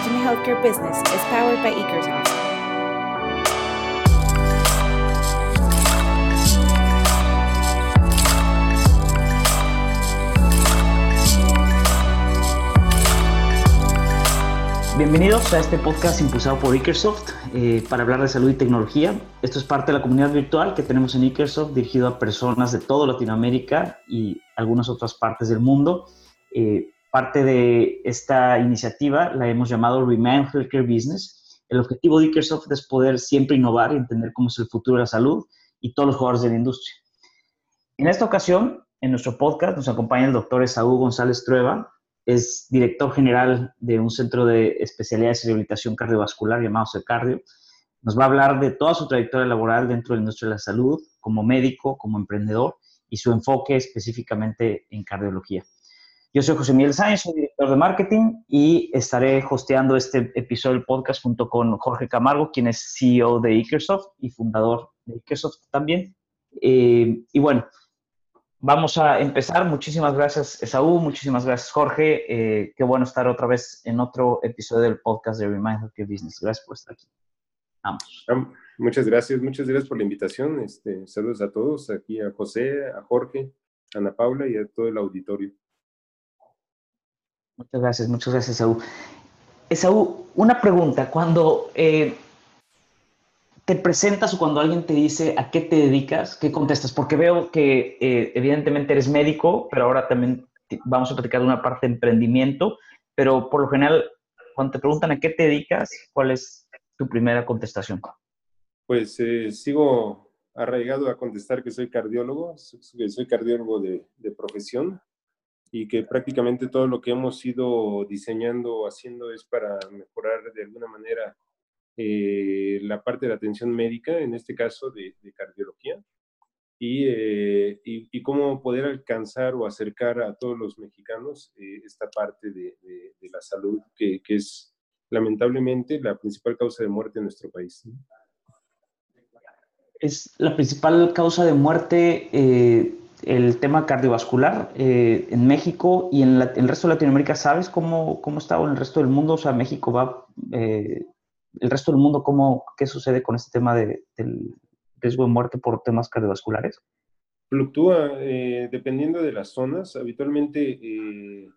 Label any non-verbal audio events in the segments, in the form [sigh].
Imagine Healthcare Business is powered by. Bienvenidos a este podcast impulsado por Ikersoft eh, para hablar de salud y tecnología. Esto es parte de la comunidad virtual que tenemos en Ikersoft dirigido a personas de toda Latinoamérica y algunas otras partes del mundo. Eh, parte de esta iniciativa la hemos llamado Remind Healthcare Business. El objetivo de Ikersoft es poder siempre innovar y entender cómo es el futuro de la salud y todos los jugadores de la industria. En esta ocasión, en nuestro podcast, nos acompaña el doctor Esaú González Trueba, es director general de un centro de especialidades y rehabilitación cardiovascular llamado CECardio. Nos va a hablar de toda su trayectoria laboral dentro de la industria de la salud, como médico, como emprendedor y su enfoque específicamente en cardiología. Yo soy José Miguel Sáenz, soy director de marketing y estaré hosteando este episodio del podcast junto con Jorge Camargo, quien es CEO de Ikersoft y fundador de Ikersoft también. Eh, y bueno, Vamos a empezar. Muchísimas gracias, Esaú. Muchísimas gracias, Jorge. Eh, qué bueno estar otra vez en otro episodio del podcast de Remind Healthcare Business. Gracias por estar aquí. Vamos. Muchas gracias, muchas gracias por la invitación. Este, saludos a todos, aquí a José, a Jorge, a Ana Paula y a todo el auditorio. Muchas gracias, muchas gracias, Esaú. Esaú, una pregunta. Cuando eh, te presentas o cuando alguien te dice a qué te dedicas, ¿qué contestas? Porque veo que eh, evidentemente eres médico, pero ahora también vamos a platicar de una parte de emprendimiento, pero por lo general, cuando te preguntan a qué te dedicas, ¿cuál es tu primera contestación? Pues eh, sigo arraigado a contestar que soy cardiólogo, soy cardiólogo de profesión y que prácticamente todo lo que hemos ido diseñando o haciendo es para mejorar de alguna manera eh, la parte de la atención médica, en este caso de, cardiología, eh, y, y, cómo poder alcanzar o acercar a todos los mexicanos eh, esta parte de, la salud, que, que, es lamentablemente la principal causa de muerte en nuestro país. Es la principal causa de muerte el tema cardiovascular en México y en, el resto de Latinoamérica. ¿Sabes cómo, cómo está en el resto del mundo? O sea, México va el resto del mundo, ¿cómo, ¿qué sucede con este tema de, del riesgo de muerte por temas cardiovasculares? Fluctúa eh, dependiendo de las zonas. Habitualmente eh,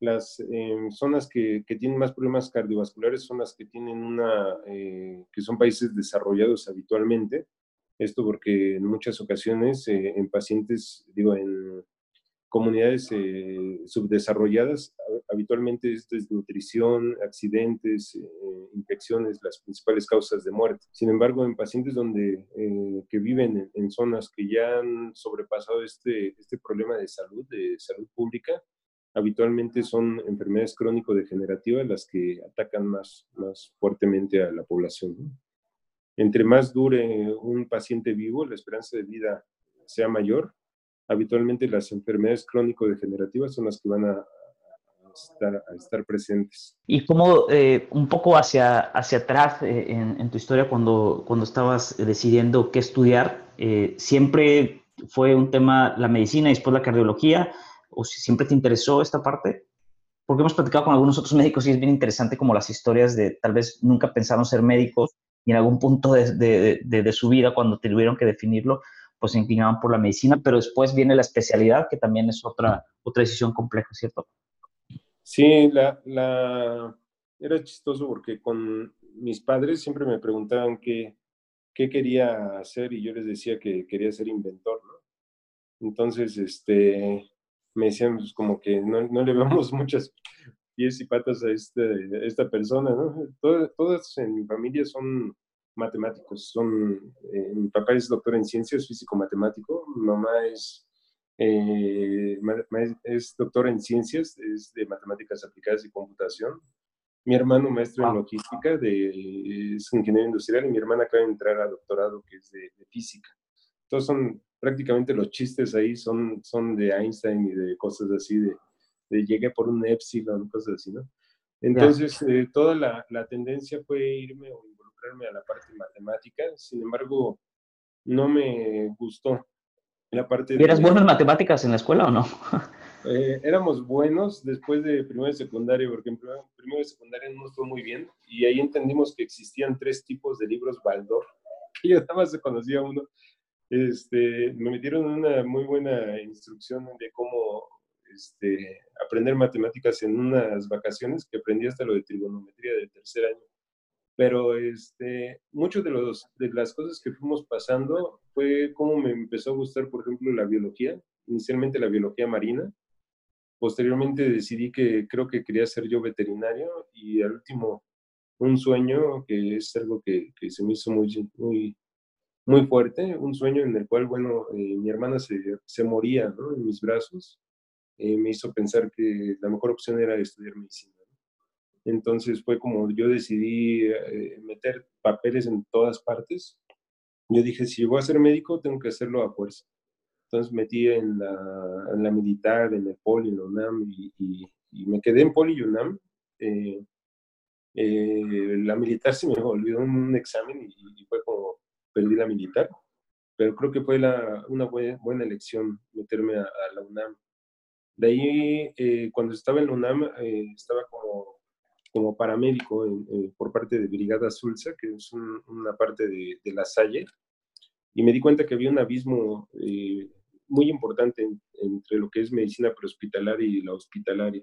las em, zonas que, que, tienen más problemas cardiovasculares son las que tienen una, eh, que son países desarrollados habitualmente. Esto porque en muchas ocasiones en pacientes, digo, en comunidades eh, subdesarrolladas, habitualmente es desnutrición, accidentes, eh, infecciones, las principales causas de muerte. Sin embargo, en pacientes donde, eh, que viven en, zonas que ya han sobrepasado este, este problema de salud, de salud pública, habitualmente son enfermedades crónico-degenerativas las que atacan más, más fuertemente a la población. Entre más dure un paciente vivo, la esperanza de vida sea mayor, habitualmente las enfermedades crónico-degenerativas son las que van a, estar, presentes. Y como eh, un poco hacia, hacia atrás eh, en, tu historia, cuando, cuando estabas decidiendo qué estudiar, eh, ¿siempre fue un tema la medicina y después la cardiología? ¿O si siempre te interesó esta parte? Porque hemos platicado con algunos otros médicos y es bien interesante como las historias de tal vez nunca pensaron ser médicos y en algún punto de, de, su vida, cuando tuvieron que definirlo, pues se inclinaban por la medicina, pero después viene la especialidad, que también es otra, otra decisión compleja, ¿cierto? Sí, la, la... era chistoso porque con mis padres siempre me preguntaban qué, qué quería hacer y yo les decía que quería ser inventor, ¿no? Entonces, este, me decían pues, como que no, no, le [laughs] vemos muchas pies y patas a, este, esta persona, ¿no? todas en mi familia son matemáticos. Son, eh, mi papá es doctor en ciencias, físico matemático, mi mamá es, eh, es doctor en ciencias, es de matemáticas aplicadas y computación. Mi hermano maestro en logística, de, es ingeniero industrial, y mi hermana acaba de entrar a doctorado que es de, física. Entonces son prácticamente los chistes ahí son, son de Einstein y de cosas así, de, de llegué por un epsilon, cosas así, ¿no? Entonces, eh, toda la, la, tendencia fue irme a la parte matemática, sin embargo, no me gustó la parte ¿Eras bueno en matemáticas en la escuela o no? [laughs] Eh, éramos buenos después de primero y secundaria, porque en primero, y secundaria no nos fue muy bien, y ahí entendimos que existían tres tipos de libros Baldor, que [laughs] yo nada más conocía uno. Este, me metieron una muy buena instrucción de cómo este, aprender matemáticas en unas vacaciones, que aprendí hasta lo de trigonometría de tercer año. Pero este, muchas de, los, de las cosas que fuimos pasando fue cómo me empezó a gustar, por ejemplo, la biología, inicialmente la biología marina, Posteriormente decidí que creo que quería ser yo veterinario y al último un sueño que es algo que, que se me hizo muy, muy, muy fuerte, un sueño en el cual, bueno, eh, mi hermana se, se moría ¿no? en mis brazos, eh, me hizo pensar que la mejor opción era estudiar medicina. Entonces fue como yo decidí eh, meter papeles en todas partes. Yo dije, si voy a ser médico, tengo que hacerlo a fuerza. Entonces metí en la, en la militar, en el poli, en la UNAM, y, me quedé en poli y UNAM. Eh, eh, la militar se me olvidó un examen y, fue como perdí la militar, pero creo que fue la, una buena, buena, elección meterme a, la UNAM. De ahí, eh, cuando estaba en la UNAM, estaba como, como paramédico por parte de Brigada Sulsa, que es una parte de, de, la Salle, y me di cuenta que había un abismo muy importante entre lo que es medicina prehospitalaria y la hospitalaria.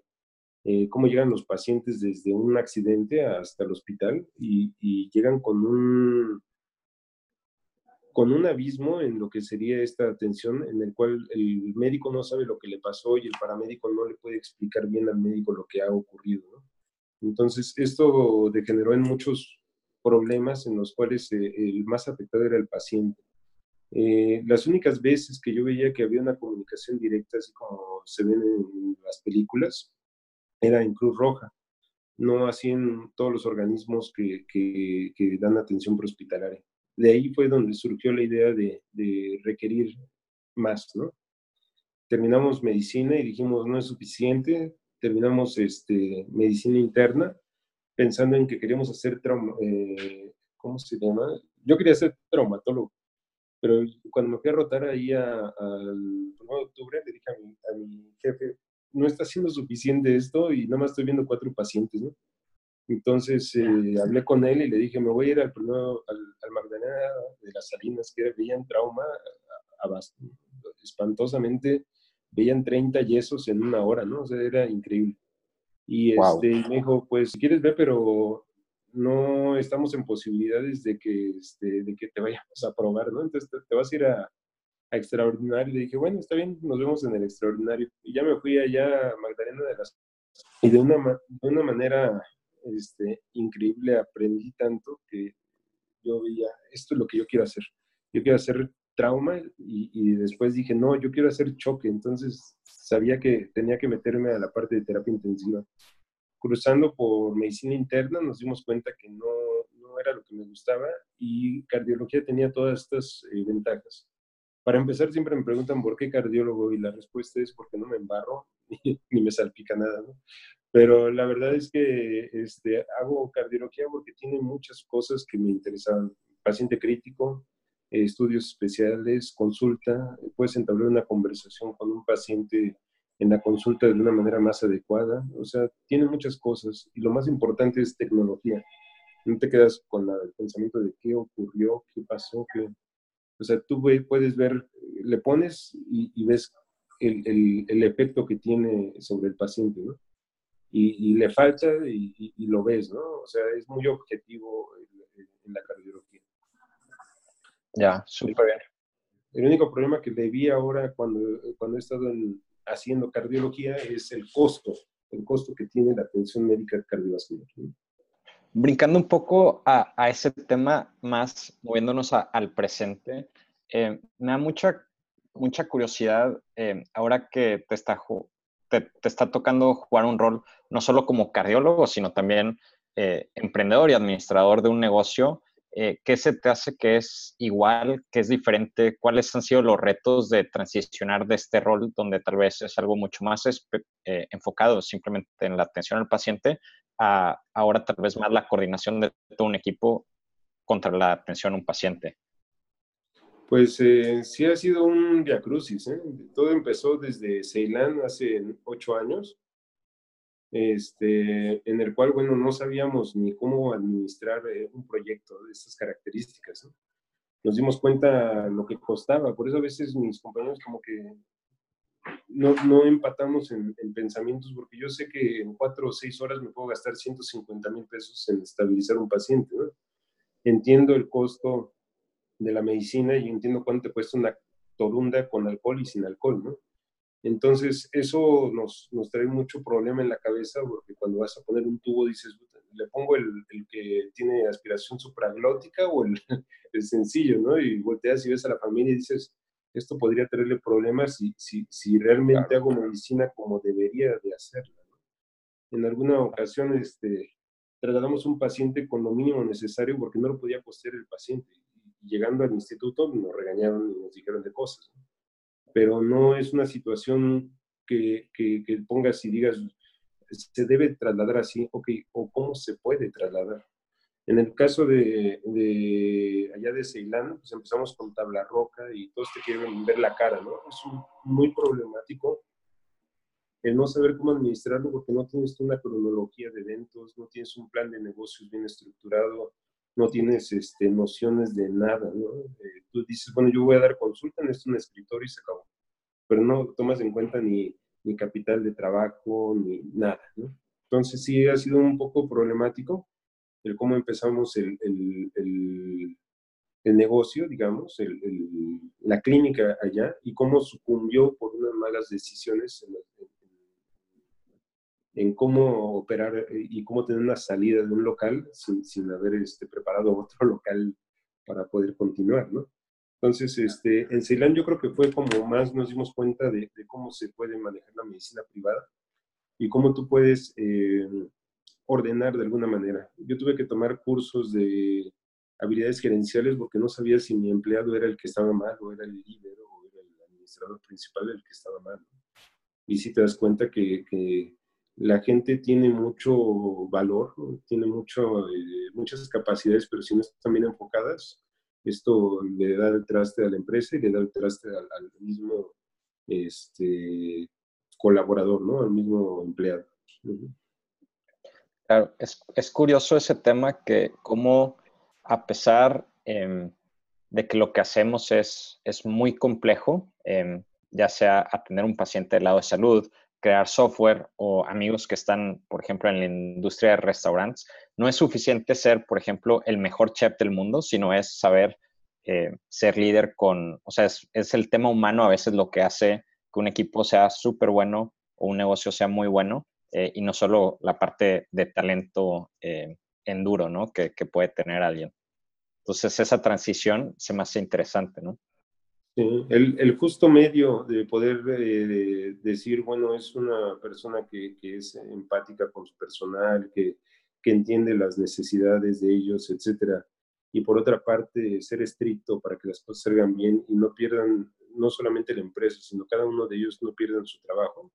Eh, cómo llegan los pacientes desde un accidente hasta el hospital y, llegan con un, con un abismo en lo que sería esta atención, en el cual el médico no sabe lo que le pasó y el paramédico no le puede explicar bien al médico lo que ha ocurrido. Entonces, esto degeneró en muchos problemas en los cuales eh, el más afectado era el paciente. Eh, las únicas veces que yo veía que había una comunicación directa, así como se ven en las películas, era en Cruz Roja, no así en todos los organismos que, que, dan atención prehospitalaria. De ahí fue donde surgió la idea de, requerir más, ¿no? Terminamos medicina y dijimos, no es suficiente, terminamos este, medicina interna, pensando en que queríamos hacer trauma, eh, ¿cómo se llama? Yo quería ser traumatólogo, pero cuando me fui a rotar ahí al 1 de octubre, le dije a mi, jefe, no está siendo suficiente esto y nada más estoy viendo cuatro pacientes, ¿no? Entonces eh, hablé con él y le dije, me voy a ir al primero, al, al Magdalena de las Salinas, que veían trauma espantosamente, veían 30 yesos en una hora, ¿no? O sea, era increíble. Y este, me dijo, pues si quieres ver, pero no estamos en posibilidades de que, este, de que te vayamos a probar, ¿no? Entonces te, vas a ir a, a, extraordinario. Le dije, bueno, está bien, nos vemos en el extraordinario. Y ya me fui allá a Magdalena de las... Y de una, de una manera este, increíble aprendí tanto que yo veía, esto es lo que yo quiero hacer. Yo quiero hacer trauma y, y después dije, no, yo quiero hacer choque. Entonces sabía que tenía que meterme a la parte de terapia intensiva cruzando por medicina interna nos dimos cuenta que no, no era lo que me gustaba y cardiología tenía todas estas eh, ventajas. Para empezar, siempre me preguntan por qué cardiólogo y la respuesta es porque no me embarro [laughs] ni, me salpica nada, ¿no? Pero la verdad es que este, hago cardiología porque tiene muchas cosas que me interesaban. Paciente crítico, estudios especiales, consulta, puedes entablar una conversación con un paciente en la consulta de una manera más adecuada. O sea, tiene muchas cosas y lo más importante es tecnología. No te quedas con el pensamiento de qué ocurrió, qué pasó, qué... O sea, tú puedes ver, le pones y, ves el, el, efecto que tiene sobre el paciente, ¿no? Y, y le falta y, y, lo ves, ¿no? O sea, es muy objetivo en, la cardiología. Ya, súper bien. El único problema que le vi ahora cuando, cuando he estado en, haciendo cardiología es el costo, el costo que tiene la atención médica cardiovascular. Brincando un poco a, a, ese tema, más moviéndonos al presente, eh, me da mucha, mucha curiosidad eh, ahora que te está, te, está tocando jugar un rol no solo como cardiólogo, sino también eh, emprendedor y administrador de un negocio. Eh, ¿qué se te hace que es igual, que es diferente? ¿Cuáles han sido los retos de transicionar de este rol donde tal vez es algo mucho más eh, enfocado simplemente en la atención al paciente a ahora tal vez más la coordinación de todo un equipo contra la atención a un paciente? Pues eh, sí ha sido un diacrucis. ¿eh? Todo empezó desde Ceilán hace ocho años, este, en el cual, bueno, no sabíamos ni cómo administrar eh, un proyecto de estas características. Nos dimos cuenta lo que costaba, por eso a veces mis compañeros como que no, no empatamos en, pensamientos, porque yo sé que en cuatro o seis horas me puedo gastar 150 mil pesos en estabilizar un paciente. Entiendo el costo de la medicina y entiendo cuánto te cuesta una torunda con alcohol y sin alcohol, ¿no? Entonces, eso nos, nos trae mucho problema en la cabeza porque cuando vas a poner un tubo dices, le pongo el, el que tiene aspiración supraglótica o el, [laughs] el, sencillo, ¿no? Y volteas y ves a la familia y dices, esto podría traerle problemas si, si, si realmente hago medicina como debería de hacerla. ¿no? En alguna ocasión, este, trasladamos un paciente con lo mínimo necesario porque no lo podía costear el paciente llegando al instituto nos regañaron y nos dijeron de cosas. Pero no es una situación que, que, que, pongas y digas, se debe trasladar así, ok, o cómo se puede trasladar. En el caso de, de allá de Ceilán, pues empezamos con tabla roca y todos te quieren ver la cara, ¿no? Es muy problemático el no saber cómo administrarlo porque no tienes una cronología de eventos, no tienes un plan de negocios bien estructurado, no tienes este, nociones de nada, ¿no? Eh, tú dices, bueno, yo voy a dar consulta en esto un escritorio y se acabó, pero no tomas en cuenta ni, ni capital de trabajo, ni nada, ¿no? Entonces sí ha sido un poco problemático el cómo empezamos el, el, el, el negocio, digamos, la clínica allá y cómo sucumbió por unas malas decisiones en, en cómo operar eh, y cómo tener una salida de un local sin, sin haber este, preparado [laughs] otro local para poder continuar, ¿no? Entonces, este, en Ceilán yo creo que fue como más nos dimos cuenta de, cómo se puede manejar la medicina privada y cómo tú puedes eh, ordenar de alguna manera. Yo tuve que tomar cursos de habilidades gerenciales porque no sabía si mi empleado era el que estaba mal o era el líder o era el administrador principal el que estaba mal. Y si te das cuenta que, que la gente tiene mucho valor, tiene mucho, eh, muchas capacidades, pero si no están bien enfocadas, esto le da el traste a la empresa y le da el traste al, mismo este, colaborador, ¿no? Al mismo empleado. Claro, es, es, curioso ese tema que como a pesar em, de que lo que hacemos es, es muy complejo, em, ya sea atender un paciente del lado de salud, crear software o amigos que están, por ejemplo, en la industria de restaurantes, no es suficiente ser, por ejemplo, el mejor chef del mundo, sino es saber eh, ser líder con, o sea, es, el tema humano a veces lo que hace que un equipo sea súper bueno o un negocio sea muy bueno eh, y no solo la parte de talento eh, enduro, ¿no? Que, que puede tener alguien. Entonces, esa transición se me hace interesante, ¿no? El, el, justo medio de poder eh, decir, bueno, es una persona que, que, es empática con su personal, que, que entiende las necesidades de ellos, etcétera. Y por otra parte, ser estricto para que las cosas salgan bien y no pierdan, no solamente la empresa, sino cada uno de ellos no pierdan su trabajo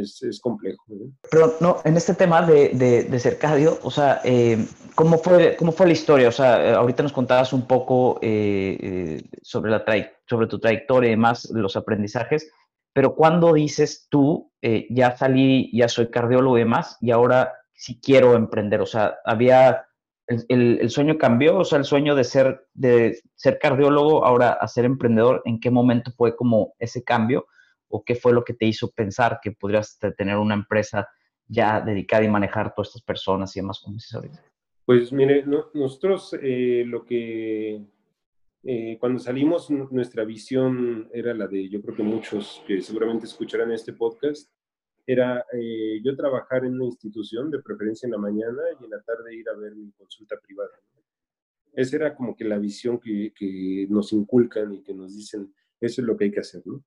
es, es complejo. Pero no, en este tema de, de, de Cercadio, o sea, eh, ¿cómo, fue, ¿cómo fue la historia? O sea, eh, ahorita nos contabas un poco eh, eh, sobre, la sobre tu trayectoria y demás, los aprendizajes, pero ¿cuándo dices tú, eh, ya salí, ya soy cardiólogo y demás, y ahora sí quiero emprender? O sea, había... El, el, sueño cambió, o sea, el sueño de ser, de ser cardiólogo ahora a ser emprendedor, ¿en qué momento fue como ese cambio? O qué fue lo que te hizo pensar que podrías tener una empresa ya dedicada y manejar todas estas personas y demás, como dices ahorita? Pues mire, nosotros eh, lo que eh, cuando salimos nuestra visión era la de, yo creo que muchos que seguramente escucharán este podcast, era eh, yo trabajar en una institución, de preferencia en la mañana y en la tarde ir a ver mi consulta privada. Esa era como que la visión que, que nos inculcan y que nos dicen, eso es lo que hay que hacer, ¿no?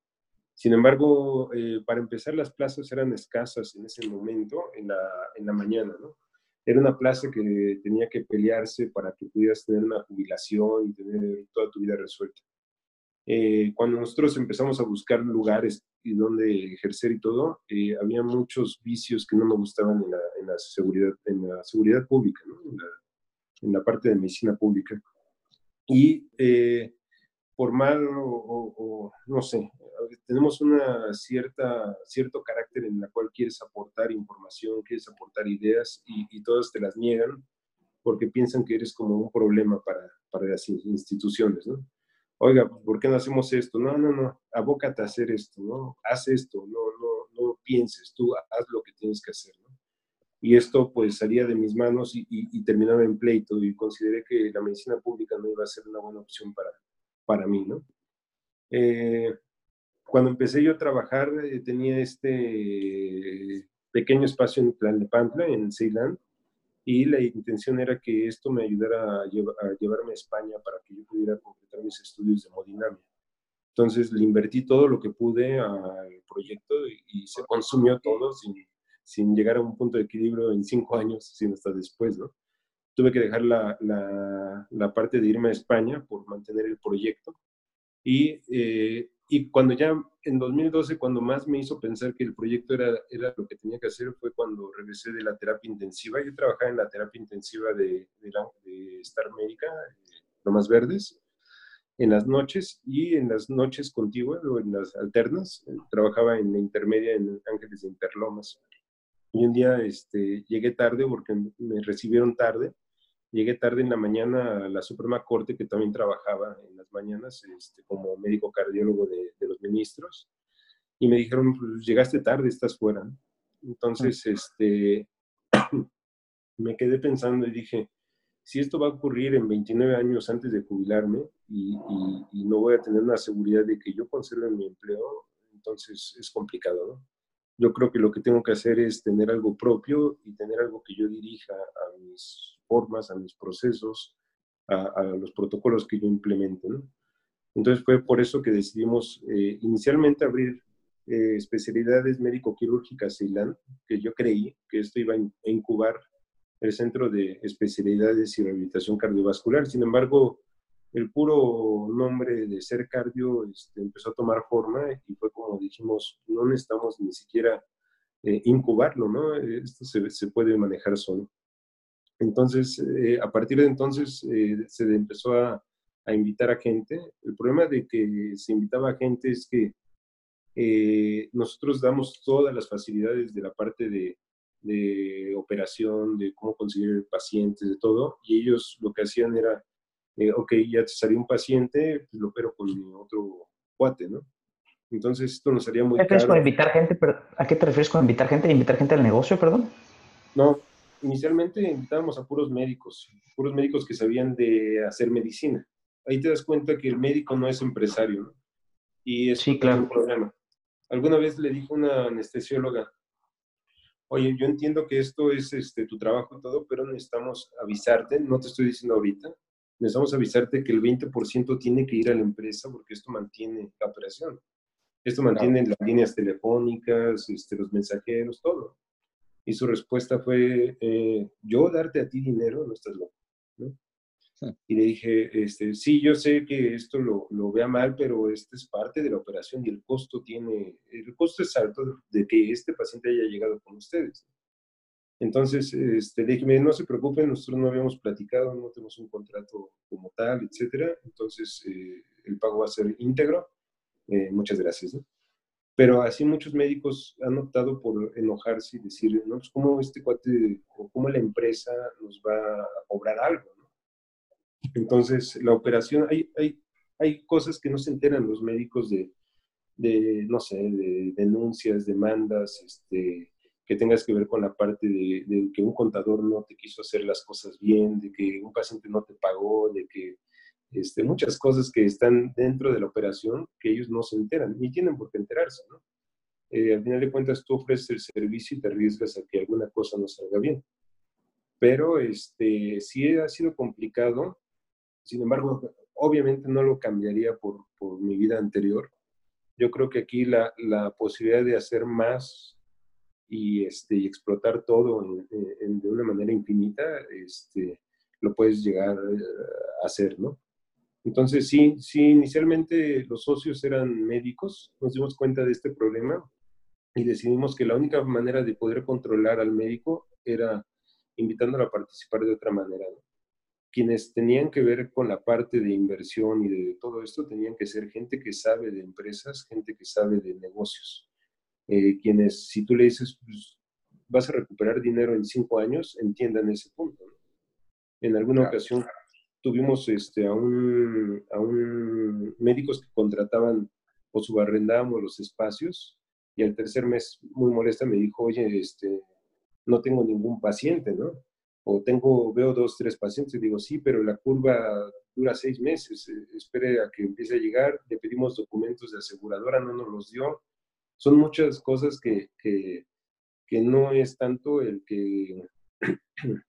Sin embargo, eh, para empezar, las plazas eran escasas en ese momento, en la, en la mañana, ¿no? Era una plaza que tenía que pelearse para que pudieras tener una jubilación y tener toda tu vida resuelta. Eh, cuando nosotros empezamos a buscar lugares y donde ejercer y todo, eh, había muchos vicios que no me gustaban en la, seguridad, en la seguridad pública, ¿no? en, la, parte de medicina pública. Y por mal o, no sé, tenemos una cierta, cierto carácter en la cual quieres aportar información, quieres aportar ideas y, y todas te las niegan porque piensan que eres como un problema para, para las instituciones, ¿no? Oiga, ¿por qué no hacemos esto? No, no, no, abócate a hacer esto, ¿no? Haz esto, no, no, no pienses, tú haz lo que tienes que hacer, ¿no? Y esto pues salía de mis manos y, y, terminaba en pleito y consideré que la medicina pública no iba a ser una buena opción para, para mí, ¿no? Eh, cuando empecé yo a trabajar eh, tenía este pequeño espacio en Tlalnepantla, en Ceilán, y la intención era que esto me ayudara a, llevarme a España para que yo pudiera completar mis estudios de hemodinamia. Entonces le invertí todo lo que pude al proyecto y, se consumió todo sin, sin, llegar a un punto de equilibrio en cinco años, sino hasta después, ¿no? Tuve que dejar la, la, la parte de irme a España por mantener el proyecto y eh, y cuando ya en 2012, cuando más me hizo pensar que el proyecto era, era lo que tenía que hacer, fue cuando regresé de la terapia intensiva. Yo trabajaba en la terapia intensiva de, de, Star Médica, eh, más Verdes, en las noches y en las noches contiguas o en las alternas. Trabajaba en la intermedia en Ángeles de Interlomas. Y un día este, llegué tarde porque me recibieron tarde Llegué tarde en la mañana a la Suprema Corte, que también trabajaba en las mañanas este, como médico cardiólogo de, los ministros, y me dijeron, pues, llegaste tarde, estás fuera. Entonces, este, [coughs] me quedé pensando y dije, si esto va a ocurrir en 29 años antes de jubilarme y, y, no voy a tener una seguridad de que yo conserve mi empleo, entonces es complicado, ¿no? Yo creo que lo que tengo que hacer es tener algo propio y tener algo que yo dirija a mis formas, a mis procesos, a, los protocolos que yo implemento. Entonces fue por eso que decidimos eh, inicialmente abrir eh, especialidades médico-quirúrgicas ILAN, que yo creí que esto iba a incubar el Centro de Especialidades y Rehabilitación Cardiovascular. Sin embargo, el puro nombre de ser cardio este, empezó a tomar forma y fue como dijimos, no necesitamos ni siquiera eh, incubarlo, ¿no? Esto se, se, puede manejar solo. Entonces, eh, a partir de entonces eh, se empezó a, invitar a gente. El problema de que se invitaba a gente es que eh, nosotros damos todas las facilidades de la parte de, operación, de cómo conseguir pacientes, de todo, y ellos lo que hacían era, ok, ya te salió un paciente, pues lo opero con otro cuate, ¿no? Entonces esto nos haría muy ¿Qué caro. Con invitar gente, ¿A qué te refieres con invitar gente? ¿Invitar gente al negocio, perdón? No, inicialmente invitábamos a puros médicos, puros médicos que sabían de hacer medicina. Ahí te das cuenta que el médico no es empresario, ¿no? Y eso sí, claro. es un problema. Alguna vez le dijo una anestesióloga, oye, yo entiendo que esto es este, tu trabajo y todo, pero necesitamos avisarte, no te estoy diciendo ahorita, necesitamos avisarte que el 20% tiene que ir a la empresa porque esto mantiene la operación. Esto mantiene las líneas telefónicas, este, los mensajeros, todo. Y su respuesta fue, eh, yo darte a ti dinero, no estás loco. ¿no? Y le dije, este, sí, yo sé que esto lo, lo, vea mal, pero esta es parte de la operación y el costo tiene, el costo es alto de que este paciente haya llegado con ustedes. Entonces, este, le dije, no se preocupen, nosotros no habíamos platicado, no tenemos un contrato como tal, etcétera. Entonces, eh, el pago va a ser íntegro. Eh, muchas gracias. ¿no? Pero así muchos médicos han optado por enojarse y decir, no, pues cómo este cuate o cómo la empresa nos va a cobrar algo, ¿no? Entonces, la operación, hay, hay, hay cosas que no se enteran los médicos de, de no sé, de denuncias, demandas, este, que tengas que ver con la parte de, de, que un contador no te quiso hacer las cosas bien, de que un paciente no te pagó, de que este, muchas cosas que están dentro de la operación que ellos no se enteran, ni tienen por qué enterarse, ¿no? Eh, al final de cuentas tú ofreces el servicio y te arriesgas a que alguna cosa no salga bien. Pero este, sí ha sido complicado, sin embargo, obviamente no lo cambiaría por, por mi vida anterior. Yo creo que aquí la, la posibilidad de hacer más y, este, y explotar todo de una manera infinita, este, lo puedes llegar a hacer, ¿no? Entonces, sí, sí, inicialmente los socios eran médicos, nos dimos cuenta de este problema y decidimos que la única manera de poder controlar al médico era invitándolo a participar de otra manera. quienes tenían que ver con la parte de inversión y de todo esto tenían que ser gente que sabe de empresas, gente que sabe de negocios. Eh, quienes, si tú le dices, pues, vas a recuperar dinero en cinco años, entiendan ese punto. En alguna ocasión tuvimos este, a, un, a un médicos que contrataban o subarrendábamos los espacios y al tercer mes, muy molesta, me dijo, oye, este, no tengo ningún paciente, ¿no? O tengo, veo dos, tres pacientes, y digo, sí, pero la curva dura seis meses, eh, espere a que empiece a llegar, le pedimos documentos de aseguradora, no nos los dio. Son muchas cosas que, que, que no es tanto el que [clears throat]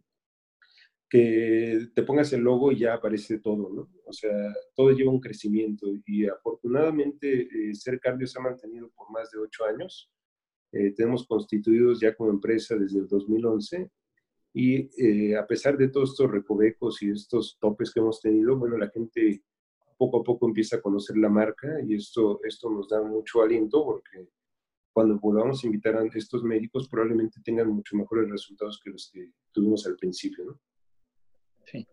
que te pongas el logo y ya aparece todo, ¿no? O sea, todo lleva un crecimiento y afortunadamente eh, Ser Cardio se ha mantenido por más de ocho años. Eh, tenemos constituidos ya como empresa desde el 2011 y eh, a pesar de todos estos recovecos y estos topes que hemos tenido, bueno, la gente poco a poco empieza a conocer la marca y esto, esto nos da mucho aliento porque cuando volvamos a invitar a estos médicos probablemente tengan mucho mejores resultados que los que tuvimos al principio, ¿no? Sí.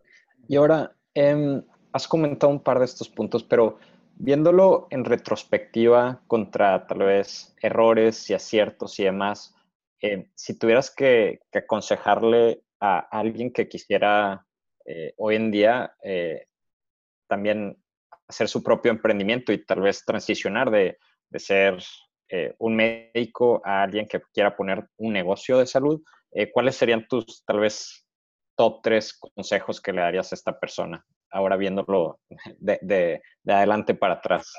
Y ahora, em, has comentado un par de estos puntos, pero viéndolo en retrospectiva contra tal vez errores y aciertos y demás, em, si tuvieras que, aconsejarle a alguien que quisiera eh, hoy en día eh, también hacer su propio emprendimiento y tal vez transicionar de, de ser eh, un médico a alguien que quiera poner un negocio de salud, ¿cuáles serían tus tal vez top tres consejos que le darías a esta persona, ahora viéndolo de, adelante para atrás?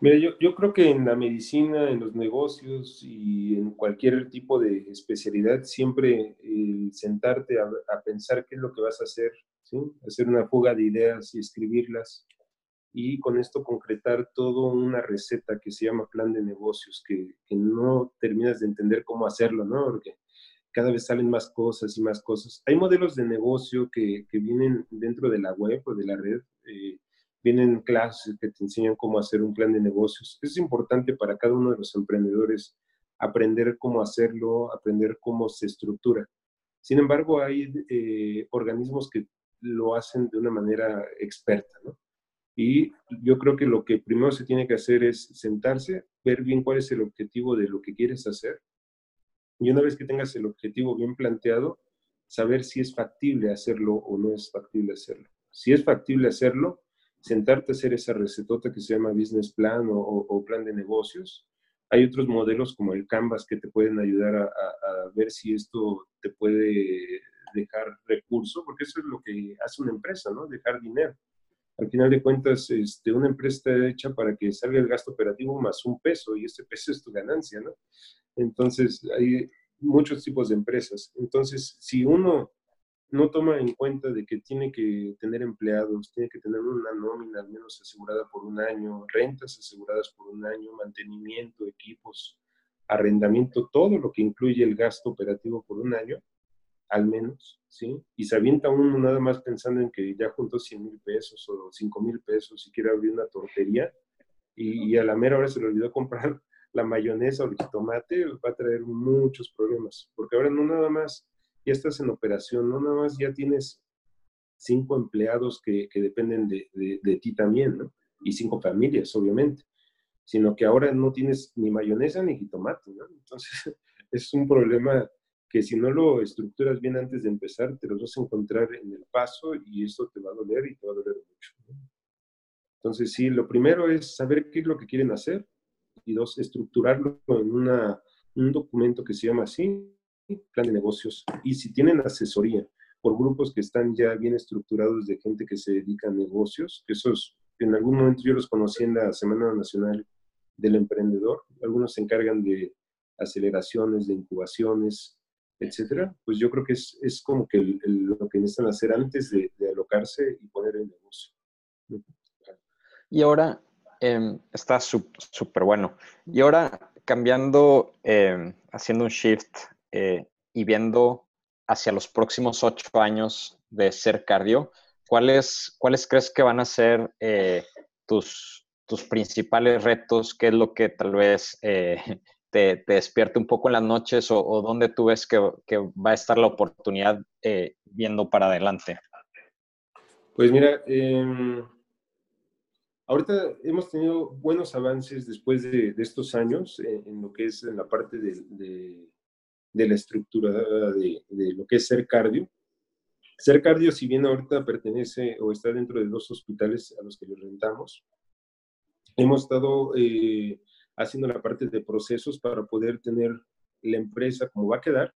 Mira, yo, yo, creo que en la medicina, en los negocios y en cualquier tipo de especialidad, siempre el sentarte a, pensar qué es lo que vas a hacer, ¿sí? hacer una fuga de ideas y escribirlas, y con esto concretar todo una receta que se llama plan de negocios, que, que no terminas de entender cómo hacerlo, ¿no? Porque cada vez salen más cosas y más cosas. Hay modelos de negocio que, que vienen dentro de la web o de la red, eh, vienen clases que te enseñan cómo hacer un plan de negocios. Es importante para cada uno de los emprendedores aprender cómo hacerlo, aprender cómo se estructura. Sin embargo, hay eh, organismos que lo hacen de una manera experta, ¿no? Y yo creo que lo que primero se tiene que hacer es sentarse, ver bien cuál es el objetivo de lo que quieres hacer y una vez que tengas el objetivo bien planteado, saber si es factible hacerlo o no es factible hacerlo. Si es factible hacerlo, sentarte a hacer esa recetota que se llama business plan o, plan de negocios. Hay otros modelos como el Canvas que te pueden ayudar a, a, ver si esto te puede dejar recurso, porque eso es lo que hace una empresa, ¿no? Dejar dinero. Al final de cuentas, este, una empresa está hecha para que salga el gasto operativo más un peso y ese peso es tu ganancia, ¿no? Entonces, hay muchos tipos de empresas. Entonces, si uno no toma en cuenta de que tiene que tener empleados, tiene que tener una nómina al menos asegurada por un año, rentas aseguradas por un año, mantenimiento, equipos, arrendamiento, todo lo que incluye el gasto operativo por un año, al menos, ¿sí? Y se avienta uno nada más pensando en que ya juntó 100 mil pesos o 5 mil pesos y quiere abrir una tortería y, y, a la mera hora se le olvidó comprar [laughs] la mayonesa o el jitomate va a traer muchos problemas, porque ahora no nada más ya estás en operación, no nada más ya tienes cinco empleados que, que dependen de, de, ti también, ¿no? Y cinco familias, obviamente, sino que ahora no tienes ni mayonesa ni jitomate, ¿no? Entonces, [laughs] es un problema que si no lo estructuras bien antes de empezar, te los vas a encontrar en el paso y eso te va a doler y te va a doler mucho. Entonces, sí, lo primero es saber qué es lo que quieren hacer, y dos, estructurarlo en una, un documento que se llama así, plan de negocios. Y si tienen asesoría por grupos que están ya bien estructurados de gente que se dedica a negocios, esos en algún momento yo los conocí en la Semana Nacional del Emprendedor, algunos se encargan de aceleraciones, de incubaciones, etcétera, pues yo creo que es, es como que lo que necesitan hacer antes de, de alocarse y poner el negocio. Y ahora, Em, está súper bueno. Y ahora cambiando, em, haciendo un shift eh, y viendo hacia los próximos ocho años de ser cardio, ¿cuáles, cuáles crees que van a ser eh, tus, tus principales retos? ¿Qué es lo que tal vez eh, te, despierte un poco en las noches o, dónde tú ves que, va a estar la oportunidad eh, viendo para adelante? Pues mira, em, ahorita hemos tenido buenos avances después de, estos años en, lo que es en la parte de, la estructura de, lo que es ser cardio. Ser cardio, si bien ahorita pertenece o está dentro de dos hospitales a los que le rentamos, hemos estado eh, haciendo la parte de procesos para poder tener la empresa como va a quedar,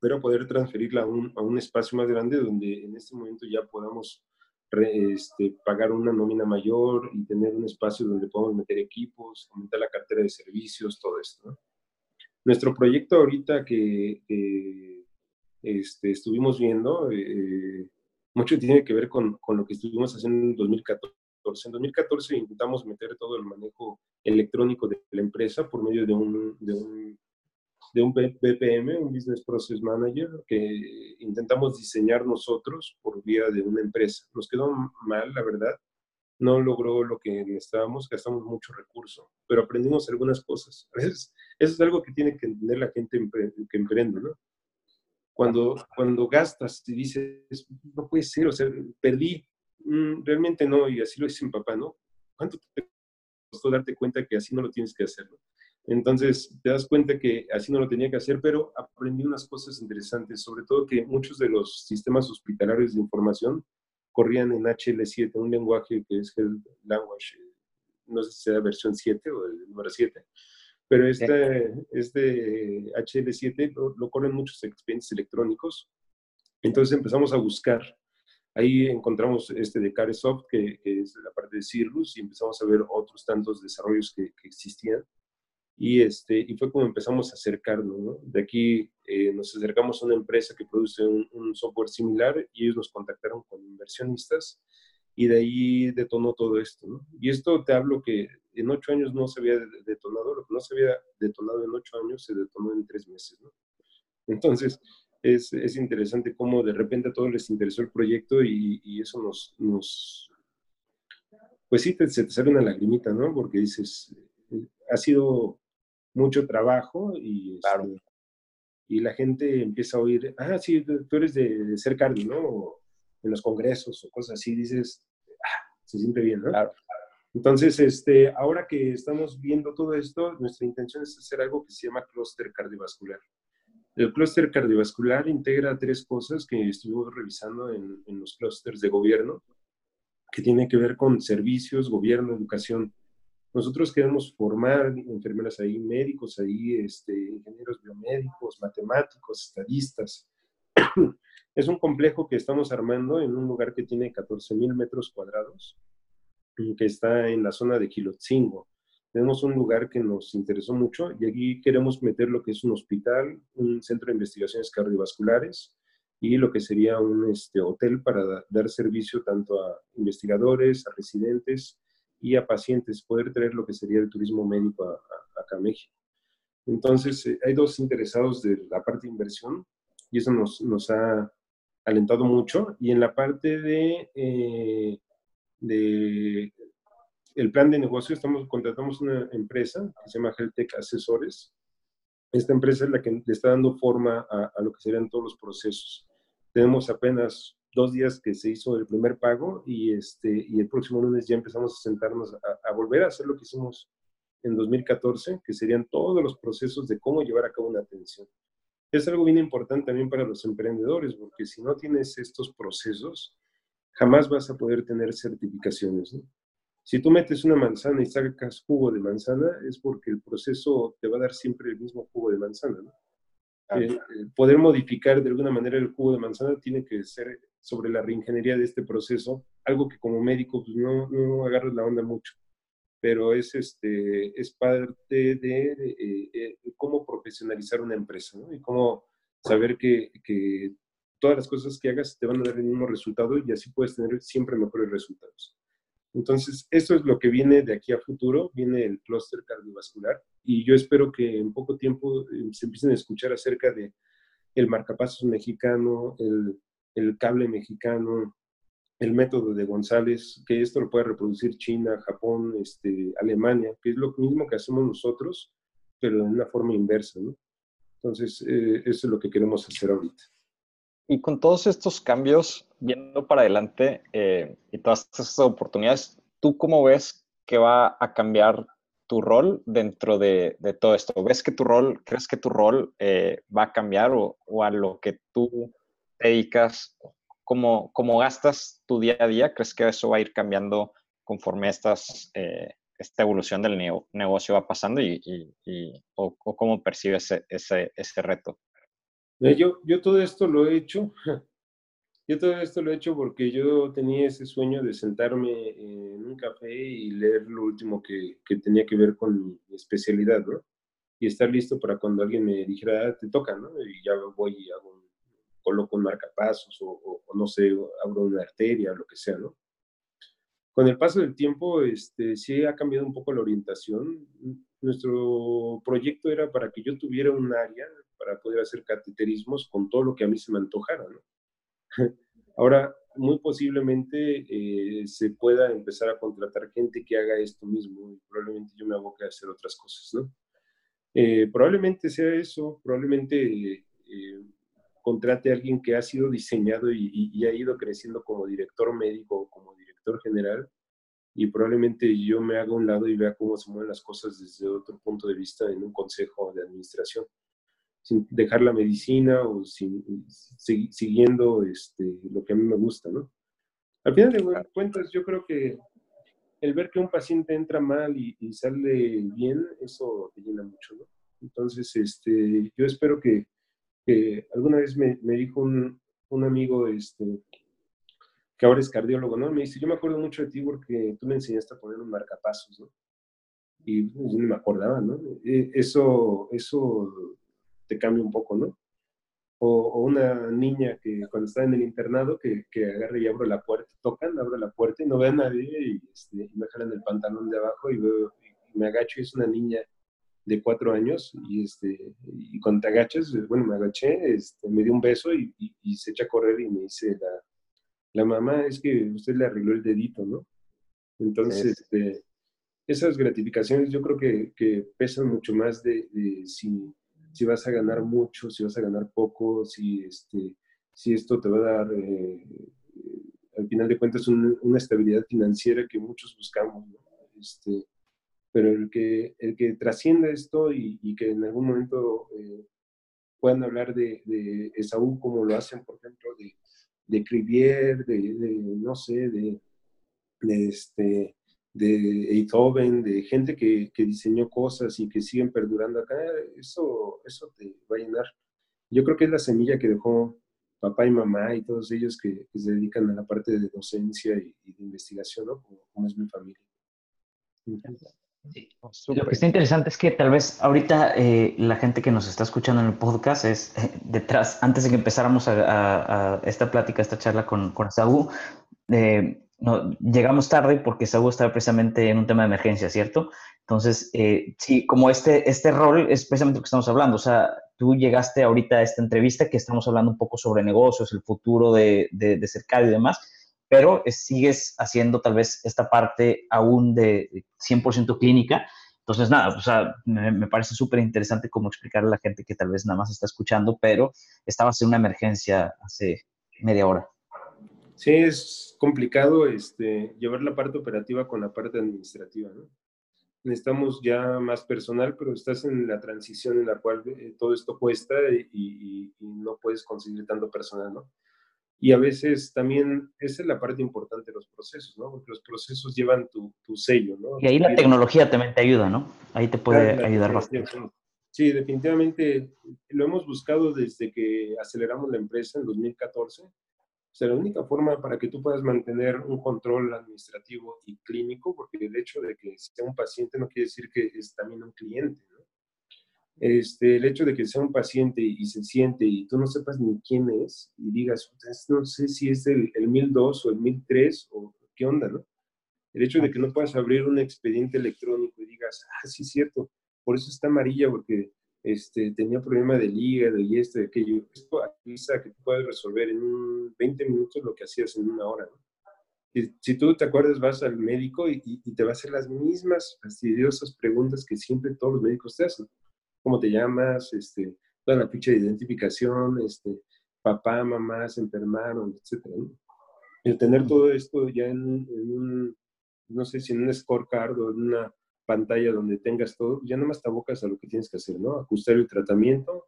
pero poder transferirla a un, a un espacio más grande donde en este momento ya podamos este, pagar una nómina mayor y tener un espacio donde podamos meter equipos, aumentar la cartera de servicios, todo esto. Nuestro proyecto ahorita que este, estuvimos viendo, eh, mucho tiene que ver con, con, lo que estuvimos haciendo en 2014 en 2014 intentamos meter todo el manejo electrónico de la empresa por medio de un, de un, de un BPM, un Business Process Manager, que intentamos diseñar nosotros por vía de una empresa. Nos quedó mal, la verdad. No logró lo que necesitábamos, gastamos mucho recurso, pero aprendimos algunas cosas. A veces, eso es algo que tiene que entender la gente que emprende, ¿no? Cuando, cuando gastas y dices, no puede ser, o sea, perdí Mm, realmente no, y así lo dice mi papá, ¿no? ¿Cuánto te costó darte cuenta que así no lo tienes que hacer? Entonces, te das cuenta que así no lo tenía que hacer, pero aprendí unas cosas interesantes, sobre todo que muchos de los sistemas hospitalarios de información corrían en HL7, un lenguaje que es el Language, no sé si sea versión 7 o el número 7, pero este, este HL7 lo, lo corren muchos expedientes electrónicos. Entonces empezamos a buscar Ahí encontramos este de Caresoft, que, que, es la parte de Cirrus, y empezamos a ver otros tantos desarrollos que, existían. Y, este, y fue como empezamos a acercarnos. ¿no? De aquí eh, nos acercamos a una empresa que produce un, software similar y ellos nos contactaron con inversionistas y de ahí detonó todo esto. ¿no? Y esto te hablo que en ocho años no se había detonado, lo que no se había detonado en ocho años se detonó en tres meses. ¿no? Entonces, es, es, interesante cómo de repente a todos les interesó el proyecto y, y eso nos, nos, pues sí, te, se te sale una lagrimita, ¿no? Porque dices, eh, ha sido mucho trabajo y, este, y la gente empieza a oír, ah, sí, tú eres de, ser cardio, ¿no? en los congresos o cosas así, dices, ah, se siente bien, ¿no? Claro. Entonces, este, ahora que estamos viendo todo esto, nuestra intención es hacer algo que se llama clúster cardiovascular. El clúster cardiovascular integra tres cosas que estuvimos revisando en, los clústeres de gobierno, que tienen que ver con servicios, gobierno, educación. Nosotros queremos formar enfermeras ahí, médicos ahí, este, ingenieros biomédicos, matemáticos, estadistas. [clears throat] Es un complejo que estamos armando en un lugar que tiene 14 mil metros cuadrados, que está en la zona de Quilotzingo tenemos un lugar que nos interesó mucho y aquí queremos meter lo que es un hospital, un centro de investigaciones cardiovasculares y lo que sería un este, hotel para dar servicio tanto a investigadores, a residentes y a pacientes, poder traer lo que sería el turismo médico a, acá a México. Entonces, eh, hay dos interesados de la parte de inversión y eso nos, nos ha alentado mucho. Y en la parte de, eh, de el plan de negocio, estamos, contratamos una empresa que se llama Heltec Asesores. Esta empresa es la que le está dando forma a, lo que serían todos los procesos. Tenemos apenas dos días que se hizo el primer pago y, este, y el próximo lunes ya empezamos a sentarnos a, volver a hacer lo que hicimos en 2014, que serían todos los procesos de cómo llevar a cabo una atención. Es algo bien importante también para los emprendedores, porque si no tienes estos procesos, jamás vas a poder tener certificaciones. ¿no? Si tú metes una manzana y sacas jugo de manzana, es porque el proceso te va a dar siempre el mismo jugo de manzana. ¿no? Eh, eh, poder modificar de alguna manera el jugo de manzana tiene que ser sobre la reingeniería de este proceso, algo que como médico pues, no, no agarras la onda mucho, pero es, este, es parte de, eh, cómo profesionalizar una empresa ¿no? y cómo saber que, que todas las cosas que hagas te van a dar el mismo resultado y así puedes tener siempre mejores resultados. Entonces, eso es lo que viene de aquí a futuro, viene el clúster cardiovascular y yo espero que en poco tiempo eh, se empiecen a escuchar acerca de el marcapasos mexicano, el, el cable mexicano, el método de González, que esto lo puede reproducir China, Japón, este, Alemania, que es lo mismo que hacemos nosotros, pero de una forma inversa, ¿no? Entonces, eh, eso es lo que queremos hacer ahorita. Y con todos estos cambios, viendo para adelante eh, y todas estas oportunidades, ¿tú cómo ves que va a cambiar tu rol dentro de, de todo esto? ¿Ves que tu rol, crees que tu rol eh, va a cambiar o, o, a lo que tú te dedicas, cómo, cómo, gastas tu día a día? ¿Crees que eso va a ir cambiando conforme estas, eh, esta evolución del negocio va pasando y, y, y o, cómo percibes ese, ese, ese reto? Yo, yo todo esto lo he hecho [laughs] yo todo esto lo he hecho porque yo tenía ese sueño de sentarme en un café y leer lo último que, que tenía que ver con mi especialidad, ¿no? Y estar listo para cuando alguien me dijera, ah, te toca, ¿no? Y ya voy y hago un, coloco un marcapasos o, o, o, no sé, abro una arteria o lo que sea, ¿no? Con el paso del tiempo, este, sí ha cambiado un poco la orientación. Nuestro proyecto era para que yo tuviera un área para poder hacer cateterismos con todo lo que a mí se me antojara, ¿no? [laughs] Ahora, muy posiblemente eh, se pueda empezar a contratar gente que haga esto mismo y probablemente yo me aboque a hacer otras cosas, ¿no? Eh, probablemente sea eso, probablemente eh, contrate a alguien que ha sido diseñado y, y, y, ha ido creciendo como director médico o como director general y probablemente yo me haga un lado y vea cómo se mueven las cosas desde otro punto de vista en un consejo de administración sin dejar la medicina o sin, siguiendo este, lo que a mí me gusta, ¿no? Al final de cuentas, yo creo que el ver que un paciente entra mal y, y sale bien, eso te llena mucho, ¿no? Entonces, este, yo espero que, que alguna vez me, me dijo un, un, amigo, este, que ahora es cardiólogo, ¿no? Me dice, yo me acuerdo mucho de ti porque tú me enseñaste a poner un marcapasos, ¿no? Y pues, yo no me acordaba, ¿no? E, eso, eso te cambia un poco, ¿no? O, o, una niña que cuando está en el internado, que, que agarra y abro la puerta, tocan, abro la puerta y no ve a nadie y, este, y me jalan el pantalón de abajo y, veo, y, me agacho y es una niña de cuatro años y, este, y cuando te agachas, bueno, me agaché, este, me dio un beso y, y, se echa a correr y me dice la, la mamá, es que usted le arregló el dedito, ¿no? Entonces, este, esas gratificaciones yo creo que, que pesan mucho más de, de si si vas a ganar mucho, si vas a ganar poco, si, este, si esto te va a dar, eh, al final de cuentas, un, una estabilidad financiera que muchos buscamos. Este, pero el que, el que trascienda esto y, que en algún momento eh, puedan hablar de, de, Esaú como lo hacen, por ejemplo, de, de Crivier, de, no sé, de este, de Beethoven, de gente que, que, diseñó cosas y que siguen perdurando acá, eso, eso te va a llenar. Yo creo que es la semilla que dejó papá y mamá y todos ellos que, que se dedican a la parte de docencia y, y de investigación, ¿no? Como, como, es mi familia. Sí. Lo que está interesante es que tal vez ahorita eh, la gente que nos está escuchando en el podcast es eh, detrás, antes de que empezáramos a, a, a, esta plática, esta charla con, con Saúl, eh, no, llegamos tarde porque Saúl estaba precisamente en un tema de emergencia, ¿cierto? Entonces, eh, sí, como este, este rol es precisamente lo que estamos hablando, o sea, tú llegaste ahorita a esta entrevista que estamos hablando un poco sobre negocios, el futuro de, de, de Cercado y demás, pero sigues haciendo tal vez esta parte aún de 100% clínica. Entonces, nada, o sea, me, me parece súper interesante cómo explicarle a la gente que tal vez nada más está escuchando, pero estabas en una emergencia hace media hora. Sí, es complicado este, llevar la parte operativa con la parte administrativa, ¿no? Necesitamos ya más personal, pero estás en la transición en la cual eh, todo esto cuesta y, y, y, no puedes conseguir tanto personal, ¿no? Y a veces también esa es la parte importante de los procesos, ¿no? Porque los procesos llevan tu, tu sello, ¿no? Y ahí la tecnología también te ayuda, ¿no? Ahí te puede claro, ayudar bastante. Sí, definitivamente lo hemos buscado desde que aceleramos la empresa en 2014 o sea, la única forma para que tú puedas mantener un control administrativo y clínico, porque el hecho de que sea un paciente no quiere decir que es también un cliente, ¿no? Este, el hecho de que sea un paciente y se siente y tú no sepas ni quién es y digas, no sé si es el, el 1002 o el 1003 o qué onda, ¿no? El hecho de que no puedas abrir un expediente electrónico y digas, ah, sí es cierto, por eso está amarilla, porque este, tenía problema del hígado y esto y aquello. Esto avisa que tú puedes resolver en un 20 minutos lo que hacías en una hora. ¿no? Y, si tú te acuerdas, vas al médico y, y, y, te va a hacer las mismas fastidiosas preguntas que siempre todos los médicos te hacen. cómo te llamas, este, toda la ficha de identificación, este, papá, mamá, se enfermaron, etc. El tener todo esto ya en, un, no sé si en un scorecard o en una pantalla donde tengas todo, ya nada más te abocas a lo que tienes que hacer, ¿no? Ajustar el tratamiento,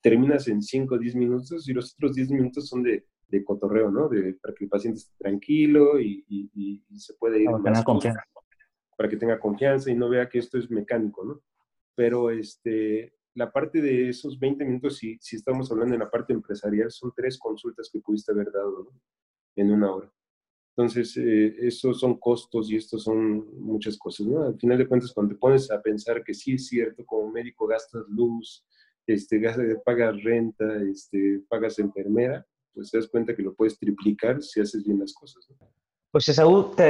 terminas en 5 o 10 minutos y los otros 10 minutos son de, de cotorreo, ¿no? De, para que el paciente esté tranquilo y, y, se puede ir para más confianza. para que tenga confianza y no vea que esto es mecánico, ¿no? Pero este, la parte de esos 20 minutos, si, si estamos hablando en la parte empresarial, son tres consultas que pudiste haber dado, ¿no? En una hora. Entonces, eh, son costos y estos son muchas cosas, ¿no? Al final de cuentas, cuando te pones a pensar que sí es cierto, como médico gastas luz, este, pagas renta, este, pagas enfermera, pues te das cuenta que lo puedes triplicar si haces bien las cosas. Pues Esaú, te,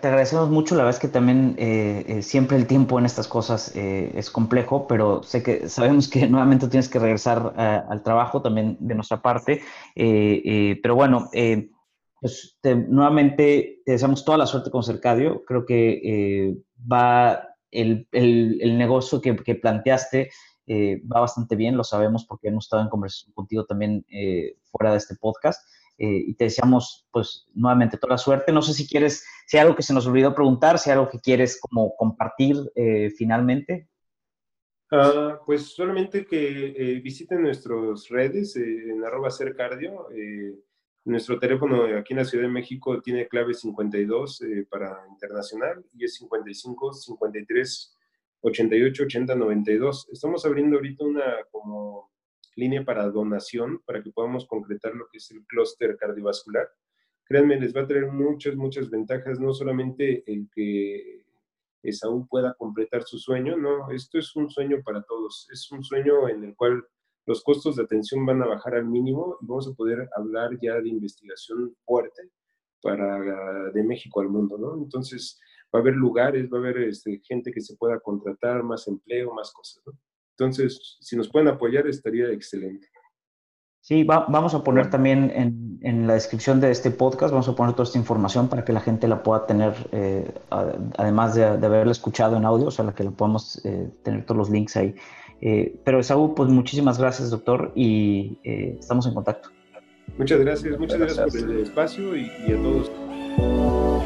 te, agradecemos mucho. La verdad es que también eh, eh, siempre el tiempo en estas cosas eh, es complejo, pero sé que sabemos que [laughs] nuevamente tienes que regresar al trabajo también de nuestra parte. pero bueno, pues nuevamente te deseamos toda la suerte con Cercadio. Creo que va el, el, el, negocio que, que planteaste eh, va bastante bien, lo sabemos porque hemos estado en conversación contigo también eh, fuera de este podcast. Eh, y te deseamos, pues, nuevamente toda la suerte. No sé si quieres, si hay algo que se nos olvidó preguntar, si hay algo que quieres como compartir finalmente. Ah, pues solamente que visiten nuestras redes en arroba cardio. Nuestro teléfono aquí en la Ciudad de México tiene clave 52 para internacional y es 55 53 88 80 92. Estamos abriendo ahorita una como línea para donación para que podamos concretar lo que es el clúster cardiovascular. Créanme, les va a traer muchas, muchas ventajas, no solamente el que Esaú pueda completar su sueño, no, esto es un sueño para todos, es un sueño en el cual los costos de atención van a bajar al mínimo y vamos a poder hablar ya de investigación fuerte para de México al mundo, ¿no? Entonces, va a haber lugares, va a haber este, gente que se pueda contratar, más empleo, más cosas. ¿no? Entonces, si nos pueden apoyar, estaría excelente. Sí, vamos a poner también en, la descripción de este podcast, vamos a poner toda esta información para que la gente la pueda tener, eh, además de, de, haberla escuchado en audio, o sea, la que la podamos eh, tener todos los links ahí. Eh, pero Saúl, pues muchísimas gracias, doctor, y estamos en contacto. Muchas gracias, muchas gracias, por el espacio y, y a todos.